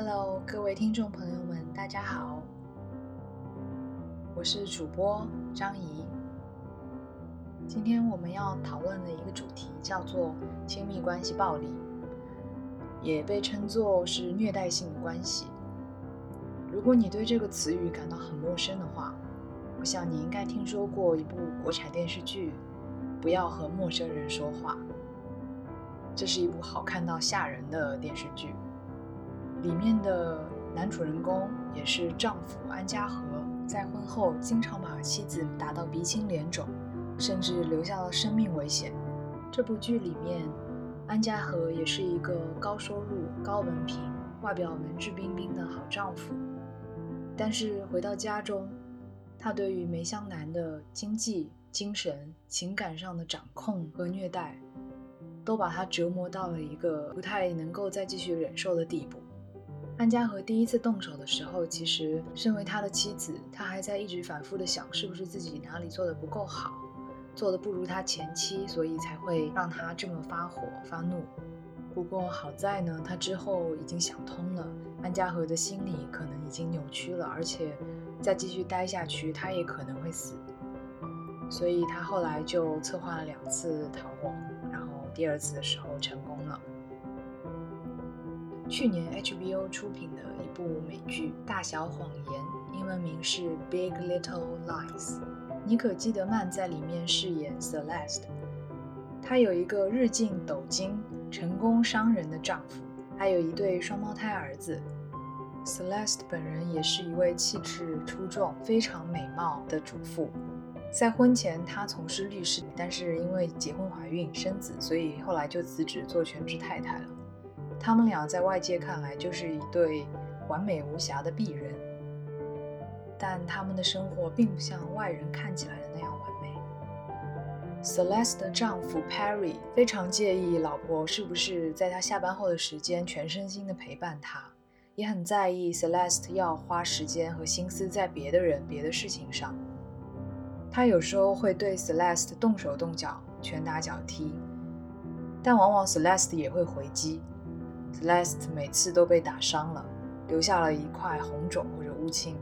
Hello，各位听众朋友们，大家好，我是主播张怡。今天我们要讨论的一个主题叫做亲密关系暴力，也被称作是虐待性的关系。如果你对这个词语感到很陌生的话，我想你应该听说过一部国产电视剧《不要和陌生人说话》。这是一部好看到吓人的电视剧。里面的男主人公也是丈夫安家和，在婚后经常把妻子打到鼻青脸肿，甚至留下了生命危险。这部剧里面，安家和也是一个高收入、高文凭、外表文质彬彬的好丈夫。但是回到家中，他对于梅香南的经济、精神、情感上的掌控和虐待，都把他折磨到了一个不太能够再继续忍受的地步。安嘉和第一次动手的时候，其实身为他的妻子，他还在一直反复的想，是不是自己哪里做的不够好，做的不如他前妻，所以才会让他这么发火发怒。不过好在呢，他之后已经想通了，安嘉和的心理可能已经扭曲了，而且再继续待下去，他也可能会死。所以他后来就策划了两次逃亡，然后第二次的时候成功。去年 HBO 出品的一部美剧《大小谎言》，英文名是《Big Little Lies》。妮可基德曼在里面饰演 Celeste，她有一个日进斗金、成功商人的丈夫，还有一对双胞胎儿子。Celeste 本人也是一位气质出众、非常美貌的主妇。在婚前，她从事律师，但是因为结婚怀孕生子，所以后来就辞职做全职太太了。他们俩在外界看来就是一对完美无瑕的璧人，但他们的生活并不像外人看起来的那样完美。Celeste 的丈夫 Perry 非常介意老婆是不是在他下班后的时间全身心的陪伴他，也很在意 Celeste 要花时间和心思在别的人、别的事情上。他有时候会对 Celeste 动手动脚、拳打脚踢，但往往 Celeste 也会回击。Celeste 每次都被打伤了，留下了一块红肿或者乌青。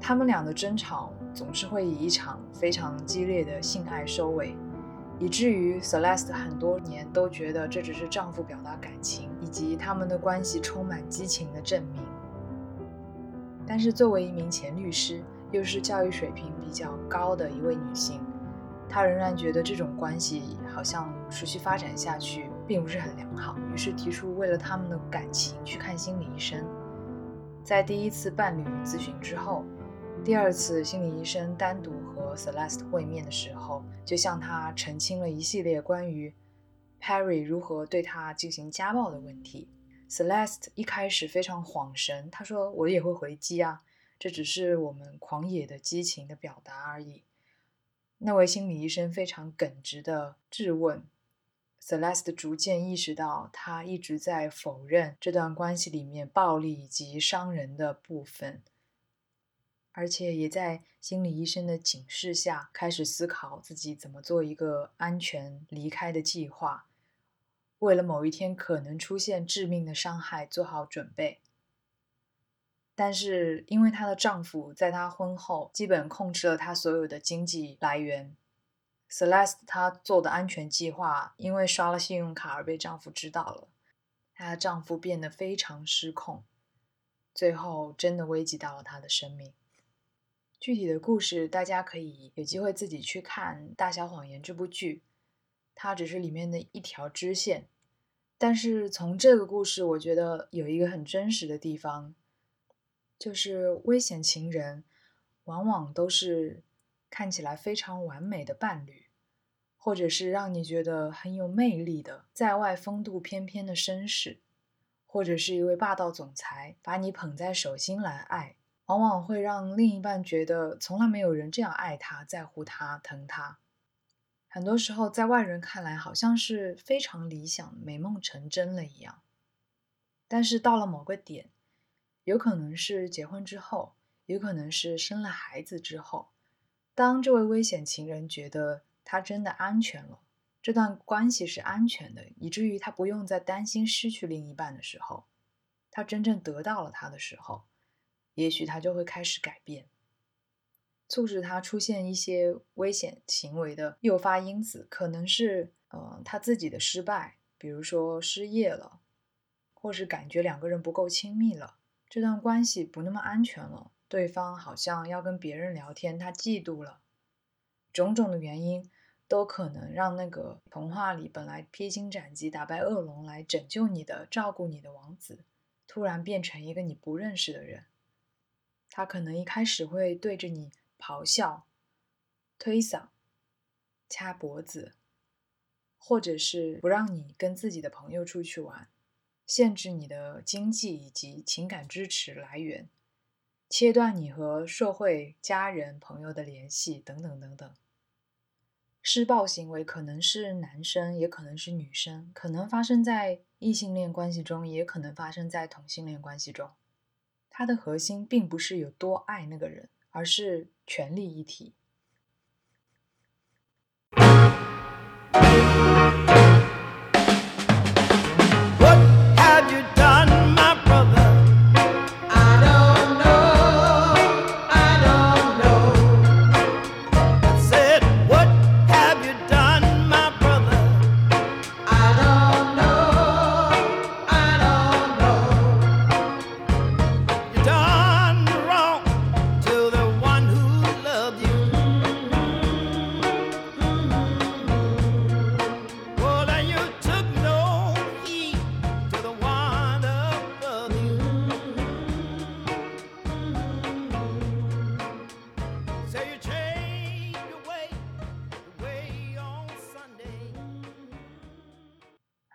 他们俩的争吵总是会以一场非常激烈的性爱收尾，以至于 Celeste 很多年都觉得这只是丈夫表达感情以及他们的关系充满激情的证明。但是作为一名前律师，又是教育水平比较高的一位女性，她仍然觉得这种关系好像持续发展下去。并不是很良好，于是提出为了他们的感情去看心理医生。在第一次伴侣咨询之后，第二次心理医生单独和 Celeste 会面的时候，就向他澄清了一系列关于 Perry 如何对他进行家暴的问题。Celeste 一开始非常恍神，他说：“我也会回击啊，这只是我们狂野的激情的表达而已。”那位心理医生非常耿直的质问。Celeste 逐渐意识到，他一直在否认这段关系里面暴力以及伤人的部分，而且也在心理医生的警示下，开始思考自己怎么做一个安全离开的计划，为了某一天可能出现致命的伤害做好准备。但是，因为她的丈夫在她婚后基本控制了她所有的经济来源。Celeste 她做的安全计划，因为刷了信用卡而被丈夫知道了，她的丈夫变得非常失控，最后真的危及到了她的生命。具体的故事大家可以有机会自己去看《大小谎言》这部剧，它只是里面的一条支线。但是从这个故事，我觉得有一个很真实的地方，就是危险情人往往都是看起来非常完美的伴侣。或者是让你觉得很有魅力的在外风度翩翩的绅士，或者是一位霸道总裁把你捧在手心来爱，往往会让另一半觉得从来没有人这样爱他、在乎他、疼他。很多时候，在外人看来好像是非常理想、美梦成真了一样，但是到了某个点，有可能是结婚之后，有可能是生了孩子之后，当这位危险情人觉得。他真的安全了，这段关系是安全的，以至于他不用再担心失去另一半的时候，他真正得到了他的时候，也许他就会开始改变。促使他出现一些危险行为的诱发因子，可能是呃他自己的失败，比如说失业了，或是感觉两个人不够亲密了，这段关系不那么安全了，对方好像要跟别人聊天，他嫉妒了，种种的原因都可能让那个童话里本来披荆斩棘打败恶龙来拯救你的、照顾你的王子，突然变成一个你不认识的人。他可能一开始会对着你。咆哮、推搡、掐脖子，或者是不让你跟自己的朋友出去玩，限制你的经济以及情感支持来源，切断你和社会、家人、朋友的联系，等等等等。施暴行为可能是男生，也可能是女生，可能发生在异性恋关系中，也可能发生在同性恋关系中。它的核心并不是有多爱那个人。而是权力一体。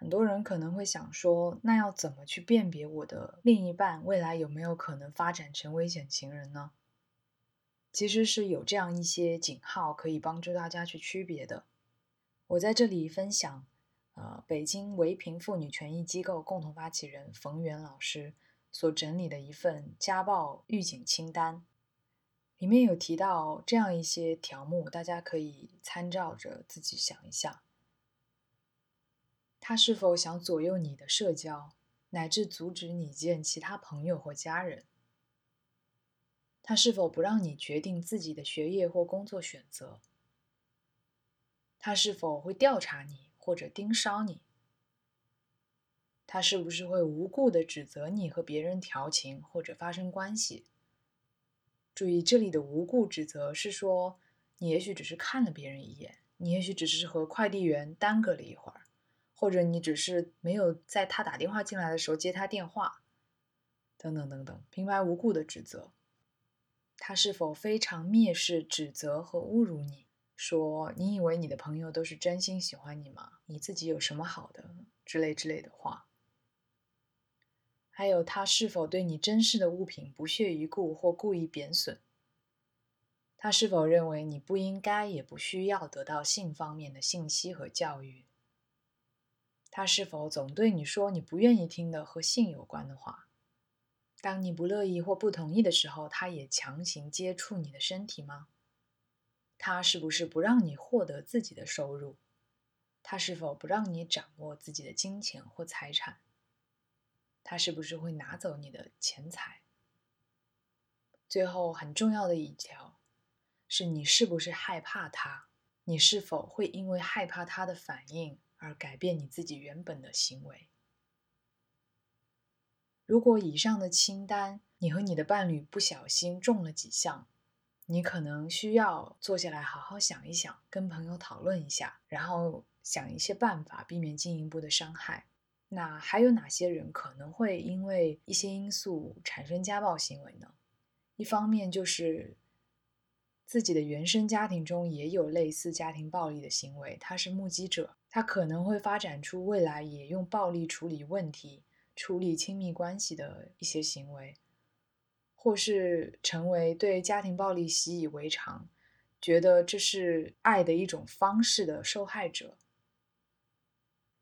很多人可能会想说，那要怎么去辨别我的另一半未来有没有可能发展成危险情人呢？其实是有这样一些警号可以帮助大家去区别的。我在这里分享，呃，北京唯平妇女权益机构共同发起人冯源老师所整理的一份家暴预警清单，里面有提到这样一些条目，大家可以参照着自己想一下。他是否想左右你的社交，乃至阻止你见其他朋友或家人？他是否不让你决定自己的学业或工作选择？他是否会调查你或者盯梢你？他是不是会无故的指责你和别人调情或者发生关系？注意，这里的无故指责是说，你也许只是看了别人一眼，你也许只是和快递员耽搁了一会儿。或者你只是没有在他打电话进来的时候接他电话，等等等等，平白无故的指责，他是否非常蔑视、指责和侮辱你？说你以为你的朋友都是真心喜欢你吗？你自己有什么好的之类之类的话？还有他是否对你珍视的物品不屑一顾或故意贬损？他是否认为你不应该也不需要得到性方面的信息和教育？他是否总对你说你不愿意听的和性有关的话？当你不乐意或不同意的时候，他也强行接触你的身体吗？他是不是不让你获得自己的收入？他是否不让你掌握自己的金钱或财产？他是不是会拿走你的钱财？最后很重要的一条，是你是不是害怕他？你是否会因为害怕他的反应？而改变你自己原本的行为。如果以上的清单你和你的伴侣不小心中了几项，你可能需要坐下来好好想一想，跟朋友讨论一下，然后想一些办法避免进一步的伤害。那还有哪些人可能会因为一些因素产生家暴行为呢？一方面就是。自己的原生家庭中也有类似家庭暴力的行为，他是目击者，他可能会发展出未来也用暴力处理问题、处理亲密关系的一些行为，或是成为对家庭暴力习以为常，觉得这是爱的一种方式的受害者。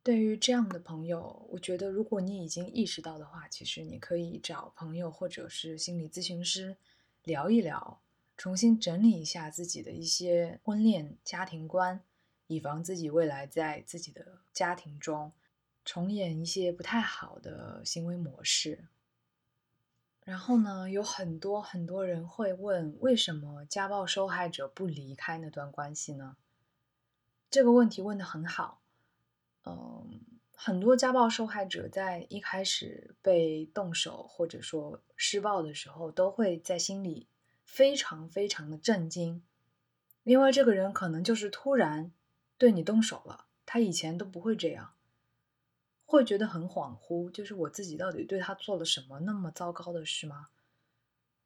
对于这样的朋友，我觉得如果你已经意识到的话，其实你可以找朋友或者是心理咨询师聊一聊。重新整理一下自己的一些婚恋家庭观，以防自己未来在自己的家庭中重演一些不太好的行为模式。然后呢，有很多很多人会问，为什么家暴受害者不离开那段关系呢？这个问题问得很好。嗯，很多家暴受害者在一开始被动手或者说施暴的时候，都会在心里非常非常的震惊，因为这个人可能就是突然对你动手了，他以前都不会这样。会觉得很恍惚，就是我自己到底对他做了什么那么糟糕的事吗？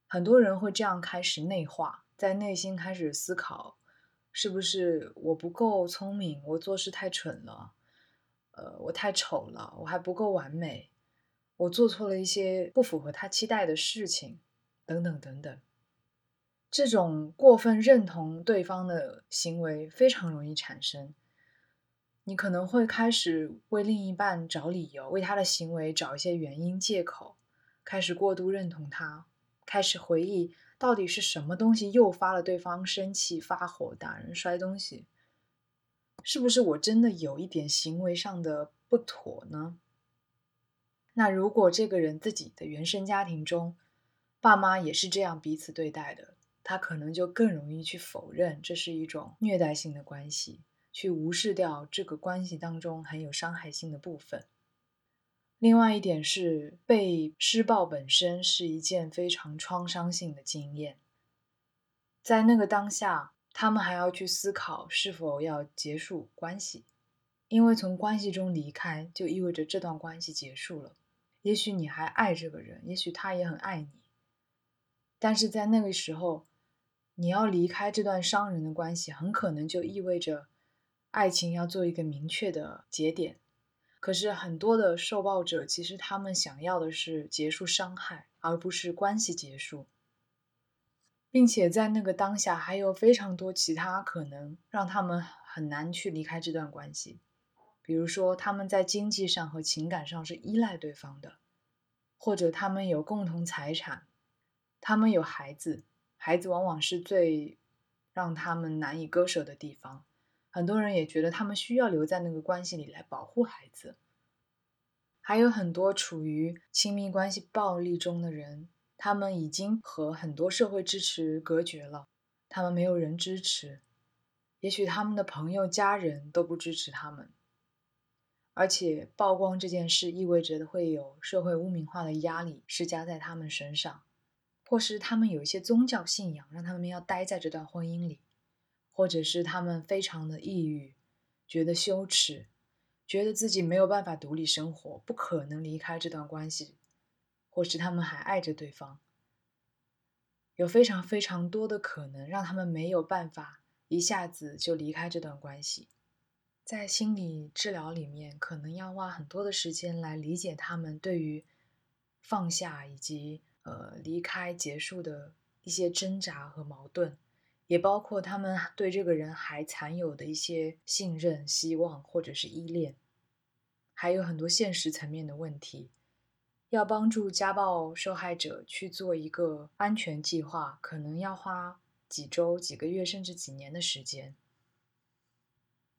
很多人会这样开始内化，在内心开始思考，是不是我不够聪明，我做事太蠢了，呃，我太丑了，我还不够完美，我做错了一些不符合他期待的事情，等等等等。这种过分认同对方的行为非常容易产生。你可能会开始为另一半找理由，为他的行为找一些原因、借口，开始过度认同他，开始回忆到底是什么东西诱发了对方生气、发火、打人、摔东西，是不是我真的有一点行为上的不妥呢？那如果这个人自己的原生家庭中，爸妈也是这样彼此对待的，他可能就更容易去否认这是一种虐待性的关系。去无视掉这个关系当中很有伤害性的部分。另外一点是，被施暴本身是一件非常创伤性的经验，在那个当下，他们还要去思考是否要结束关系，因为从关系中离开就意味着这段关系结束了。也许你还爱这个人，也许他也很爱你，但是在那个时候，你要离开这段伤人的关系，很可能就意味着。爱情要做一个明确的节点，可是很多的受暴者其实他们想要的是结束伤害，而不是关系结束，并且在那个当下还有非常多其他可能让他们很难去离开这段关系，比如说他们在经济上和情感上是依赖对方的，或者他们有共同财产，他们有孩子，孩子往往是最让他们难以割舍的地方。很多人也觉得他们需要留在那个关系里来保护孩子，还有很多处于亲密关系暴力中的人，他们已经和很多社会支持隔绝了，他们没有人支持，也许他们的朋友、家人都不支持他们，而且曝光这件事意味着会有社会污名化的压力施加在他们身上，或是他们有一些宗教信仰让他们要待在这段婚姻里。或者是他们非常的抑郁，觉得羞耻，觉得自己没有办法独立生活，不可能离开这段关系，或是他们还爱着对方，有非常非常多的可能让他们没有办法一下子就离开这段关系。在心理治疗里面，可能要花很多的时间来理解他们对于放下以及呃离开结束的一些挣扎和矛盾。也包括他们对这个人还残有的一些信任、希望或者是依恋，还有很多现实层面的问题，要帮助家暴受害者去做一个安全计划，可能要花几周、几个月甚至几年的时间。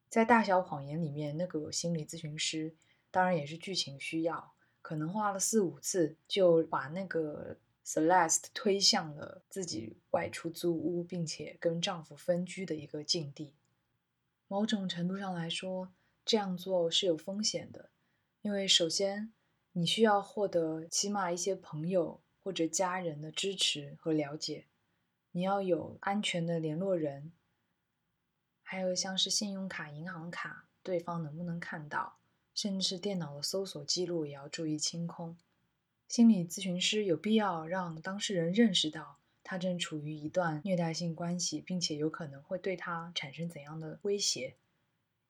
在《大小谎言》里面，那个心理咨询师当然也是剧情需要，可能花了四五次就把那个。Celeste 推向了自己外出租屋，并且跟丈夫分居的一个境地。某种程度上来说，这样做是有风险的，因为首先你需要获得起码一些朋友或者家人的支持和了解，你要有安全的联络人，还有像是信用卡、银行卡，对方能不能看到，甚至是电脑的搜索记录也要注意清空。心理咨询师有必要让当事人认识到他正处于一段虐待性关系，并且有可能会对他产生怎样的威胁，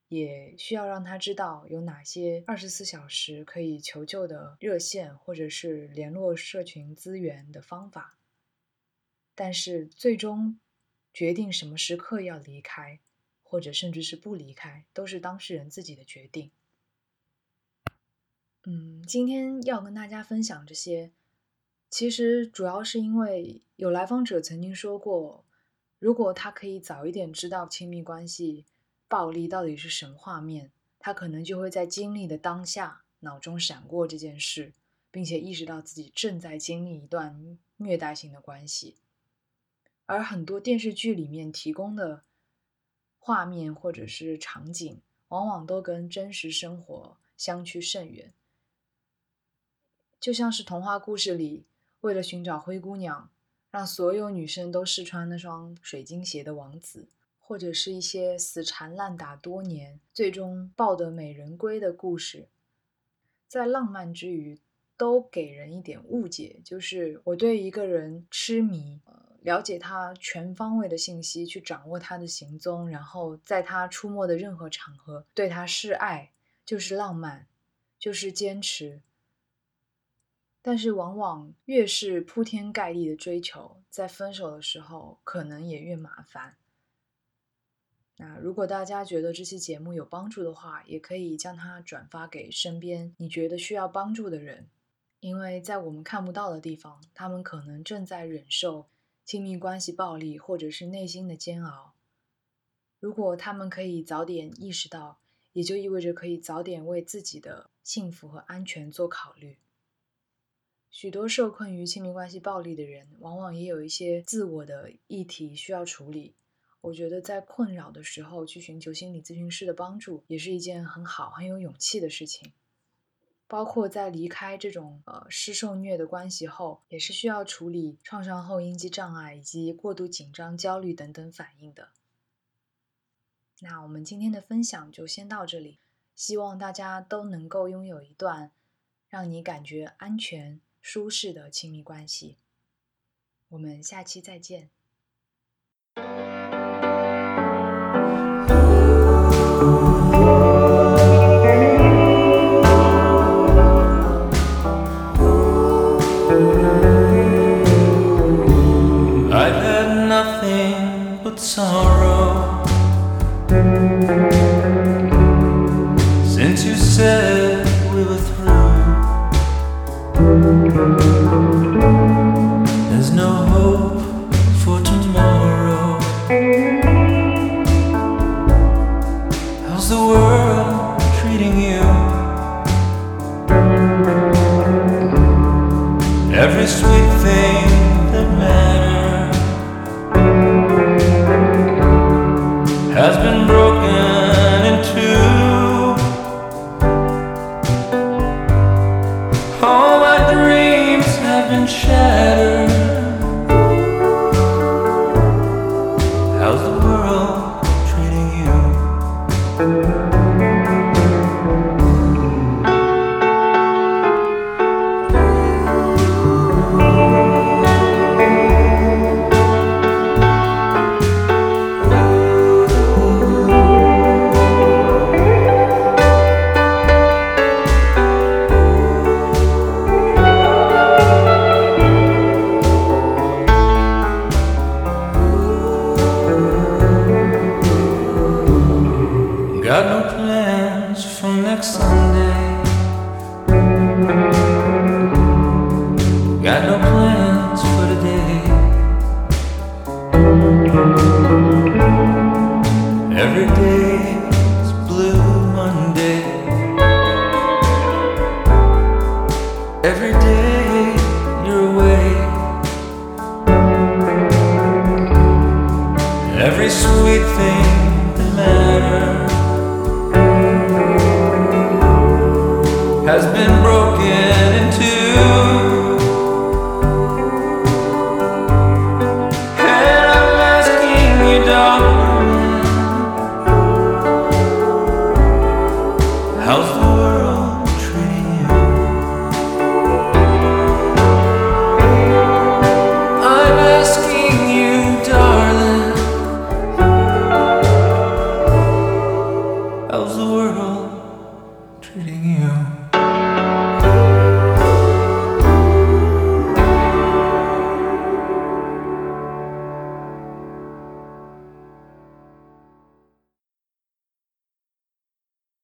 也需要让他知道有哪些二十四小时可以求救的热线或者是联络社群资源的方法。但是最终决定什么时刻要离开，或者甚至是不离开，都是当事人自己的决定。嗯，今天要跟大家分享这些，其实主要是因为有来访者曾经说过，如果他可以早一点知道亲密关系暴力到底是什么画面，他可能就会在经历的当下脑中闪过这件事，并且意识到自己正在经历一段虐待性的关系。而很多电视剧里面提供的画面或者是场景，往往都跟真实生活相去甚远。就像是童话故事里，为了寻找灰姑娘，让所有女生都试穿那双水晶鞋的王子，或者是一些死缠烂打多年，最终抱得美人归的故事，在浪漫之余，都给人一点误解，就是我对一个人痴迷，了解他全方位的信息，去掌握他的行踪，然后在他出没的任何场合对他示爱，就是浪漫，就是坚持。但是，往往越是铺天盖地的追求，在分手的时候，可能也越麻烦。那如果大家觉得这期节目有帮助的话，也可以将它转发给身边你觉得需要帮助的人，因为在我们看不到的地方，他们可能正在忍受亲密关系暴力，或者是内心的煎熬。如果他们可以早点意识到，也就意味着可以早点为自己的幸福和安全做考虑。许多受困于亲密关系暴力的人，往往也有一些自我的议题需要处理。我觉得在困扰的时候去寻求心理咨询师的帮助，也是一件很好、很有勇气的事情。包括在离开这种呃施受虐的关系后，也是需要处理创伤后应激障碍以及过度紧张、焦虑等等反应的。那我们今天的分享就先到这里，希望大家都能够拥有一段让你感觉安全。舒适的亲密关系，我们下期再见。